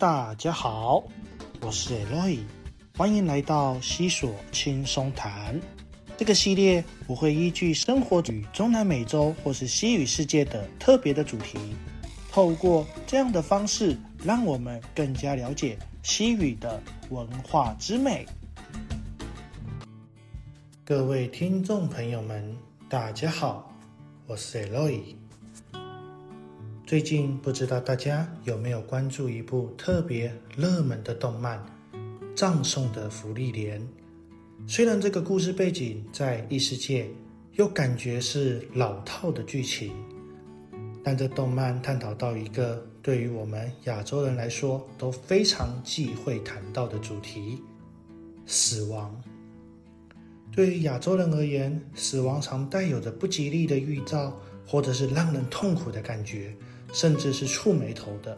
大家好，我是 Eloy，欢迎来到西索轻松谈。这个系列我会依据生活与中南美洲或是西语世界的特别的主题，透过这样的方式，让我们更加了解西语的文化之美。各位听众朋友们，大家好，我是 Eloy。最近不知道大家有没有关注一部特别热门的动漫《葬送的芙莉莲》？虽然这个故事背景在异世界，又感觉是老套的剧情，但这动漫探讨到一个对于我们亚洲人来说都非常忌讳谈到的主题——死亡。对于亚洲人而言，死亡常带有着不吉利的预兆，或者是让人痛苦的感觉。甚至是触眉头的。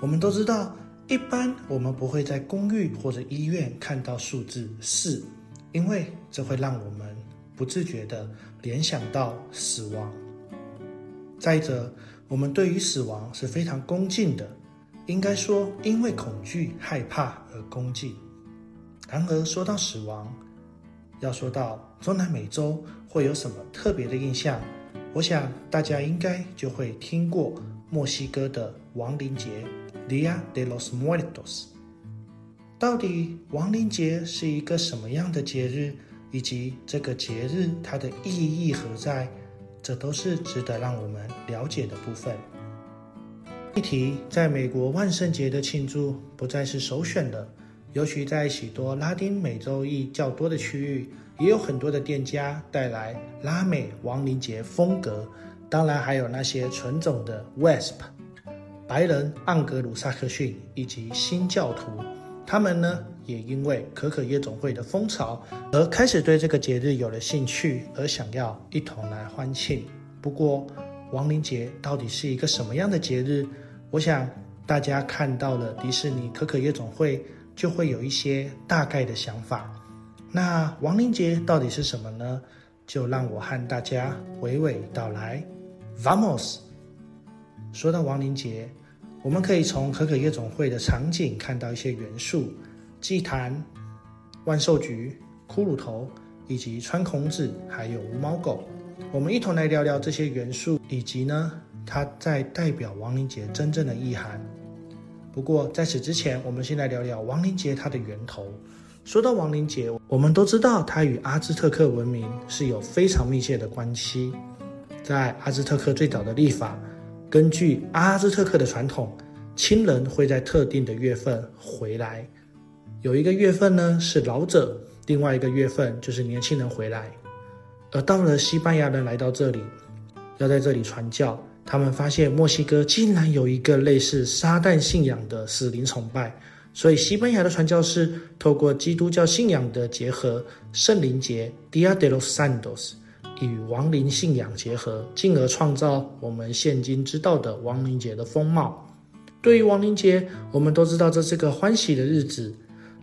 我们都知道，一般我们不会在公寓或者医院看到数字四，因为这会让我们不自觉地联想到死亡。再者，我们对于死亡是非常恭敬的，应该说因为恐惧、害怕而恭敬。然而，说到死亡，要说到中南美洲会有什么特别的印象？我想大家应该就会听过。墨西哥的亡灵节 Dia de los Muertos，到底亡灵节是一个什么样的节日，以及这个节日它的意义何在？这都是值得让我们了解的部分。一提在美国万圣节的庆祝不再是首选的，尤其在许多拉丁美洲裔较多的区域，也有很多的店家带来拉美亡灵节风格。当然，还有那些纯种的 Wesp 白人盎格鲁撒克逊以及新教徒，他们呢也因为可可夜总会的风潮而开始对这个节日有了兴趣，而想要一同来欢庆。不过，亡灵节到底是一个什么样的节日？我想大家看到了迪士尼可可夜总会，就会有一些大概的想法。那亡灵节到底是什么呢？就让我和大家娓娓道来。Vamos，说到亡灵节，我们可以从可可夜总会的场景看到一些元素：祭坛、万寿菊、骷髅头，以及穿孔子，还有无毛狗。我们一同来聊聊这些元素，以及呢，它在代表亡灵节真正的意涵。不过在此之前，我们先来聊聊亡灵节它的源头。说到亡灵节，我们都知道它与阿兹特克文明是有非常密切的关系。在阿兹特克最早的历法，根据阿兹特克的传统，亲人会在特定的月份回来。有一个月份呢是老者，另外一个月份就是年轻人回来。而到了西班牙人来到这里，要在这里传教，他们发现墨西哥竟然有一个类似撒旦信仰的死灵崇拜，所以西班牙的传教士透过基督教信仰的结合，圣灵节 Dia de los Santos。与亡灵信仰结合，进而创造我们现今知道的亡灵节的风貌。对于亡灵节，我们都知道这是个欢喜的日子。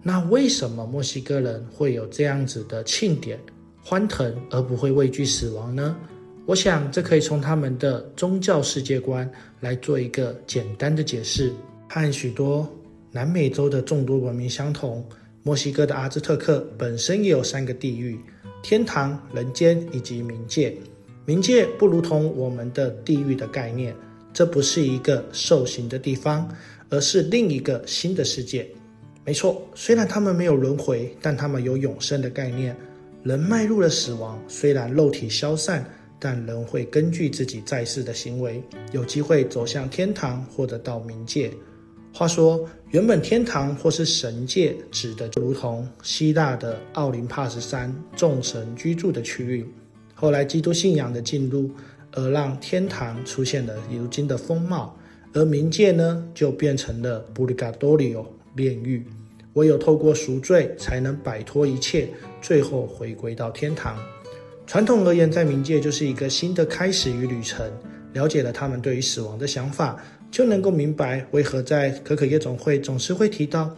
那为什么墨西哥人会有这样子的庆典、欢腾，而不会畏惧死亡呢？我想，这可以从他们的宗教世界观来做一个简单的解释。和许多南美洲的众多文明相同，墨西哥的阿兹特克本身也有三个地域。天堂、人间以及冥界，冥界不如同我们的地狱的概念，这不是一个受刑的地方，而是另一个新的世界。没错，虽然他们没有轮回，但他们有永生的概念。人迈入了死亡，虽然肉体消散，但人会根据自己在世的行为，有机会走向天堂或者到冥界。话说，原本天堂或是神界指的就如同希腊的奥林帕斯山众神居住的区域。后来基督信仰的进入，而让天堂出现了如今的风貌，而冥界呢，就变成了布里加多里奥炼狱。唯有透过赎罪，才能摆脱一切，最后回归到天堂。传统而言，在冥界就是一个新的开始与旅程。了解了他们对于死亡的想法。就能够明白为何在可可夜总会总是会提到，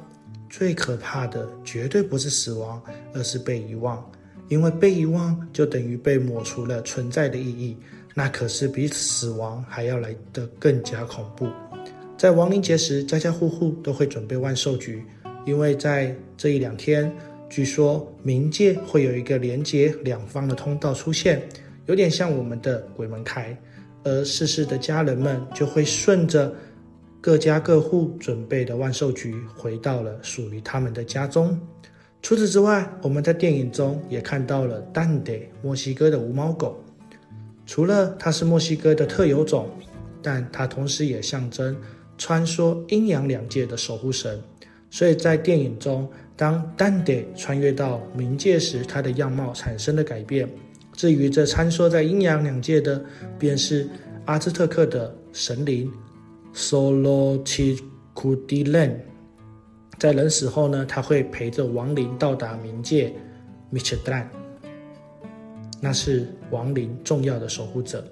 最可怕的绝对不是死亡，而是被遗忘。因为被遗忘就等于被抹除了存在的意义，那可是比死亡还要来得更加恐怖。在亡灵节时，家家户户都会准备万寿菊，因为在这一两天，据说冥界会有一个连接两方的通道出现，有点像我们的鬼门开，而逝世的家人们就会顺着各家各户准备的万寿菊，回到了属于他们的家中。除此之外，我们在电影中也看到了丹德墨西哥的无毛狗，除了它是墨西哥的特有种，但它同时也象征。穿梭阴阳两界的守护神，所以在电影中，当丹德穿越到冥界时，它的样貌产生了改变。至于这穿梭在阴阳两界的，便是阿兹特克的神灵 Solo Chikudilen。在人死后呢，他会陪着亡灵到达冥界 Michdan，那是亡灵重要的守护者。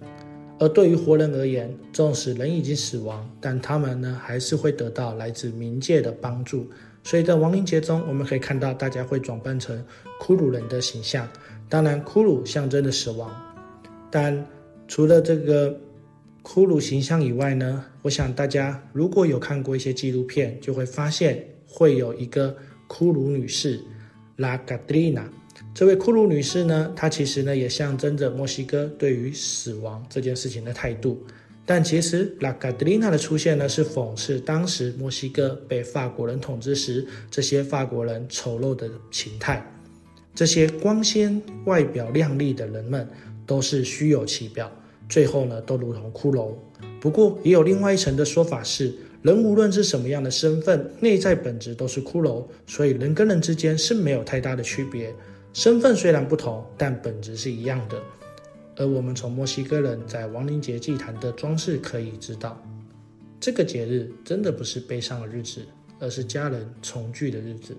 而对于活人而言，纵使人已经死亡，但他们呢还是会得到来自冥界的帮助。所以在亡灵节中，我们可以看到大家会装扮成骷髅人的形象。当然，骷髅象征的死亡。但除了这个骷髅形象以外呢，我想大家如果有看过一些纪录片，就会发现会有一个骷髅女士拉卡德丽娜。这位骷髅女士呢，她其实呢也象征着墨西哥对于死亡这件事情的态度。但其实拉卡德丽娜的出现呢，是讽刺当时墨西哥被法国人统治时，这些法国人丑陋的形态。这些光鲜外表亮丽的人们，都是虚有其表，最后呢都如同骷髅。不过也有另外一层的说法是，人无论是什么样的身份，内在本质都是骷髅，所以人跟人之间是没有太大的区别。身份虽然不同，但本质是一样的。而我们从墨西哥人在亡灵节祭坛的装饰可以知道，这个节日真的不是悲伤的日子，而是家人重聚的日子。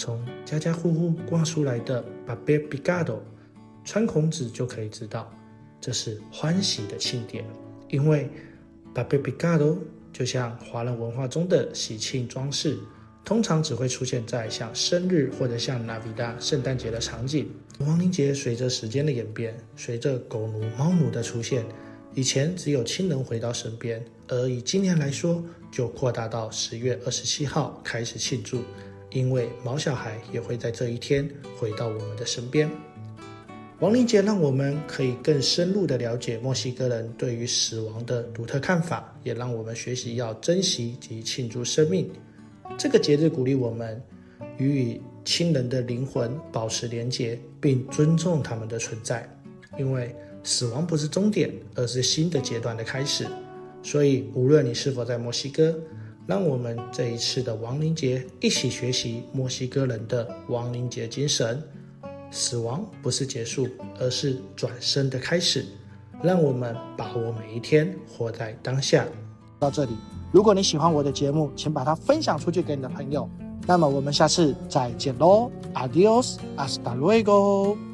从家家户户挂出来的“巴贝比嘎多”穿孔子就可以知道，这是欢喜的庆典。因为“巴贝比嘎多”就像华人文化中的喜庆装饰。通常只会出现在像生日或者像纳维达圣诞节的场景。亡灵节随着时间的演变，随着狗奴、猫奴的出现，以前只有亲人回到身边，而以今年来说，就扩大到十月二十七号开始庆祝，因为毛小孩也会在这一天回到我们的身边。亡灵节让我们可以更深入的了解墨西哥人对于死亡的独特看法，也让我们学习要珍惜及庆祝生命。这个节日鼓励我们与与亲人的灵魂保持连结，并尊重他们的存在，因为死亡不是终点，而是新的阶段的开始。所以，无论你是否在墨西哥，让我们这一次的亡灵节一起学习墨西哥人的亡灵节精神：死亡不是结束，而是转生的开始。让我们把握每一天，活在当下。到这里。如果你喜欢我的节目，请把它分享出去给你的朋友。那么我们下次再见喽，Adios，hasta luego。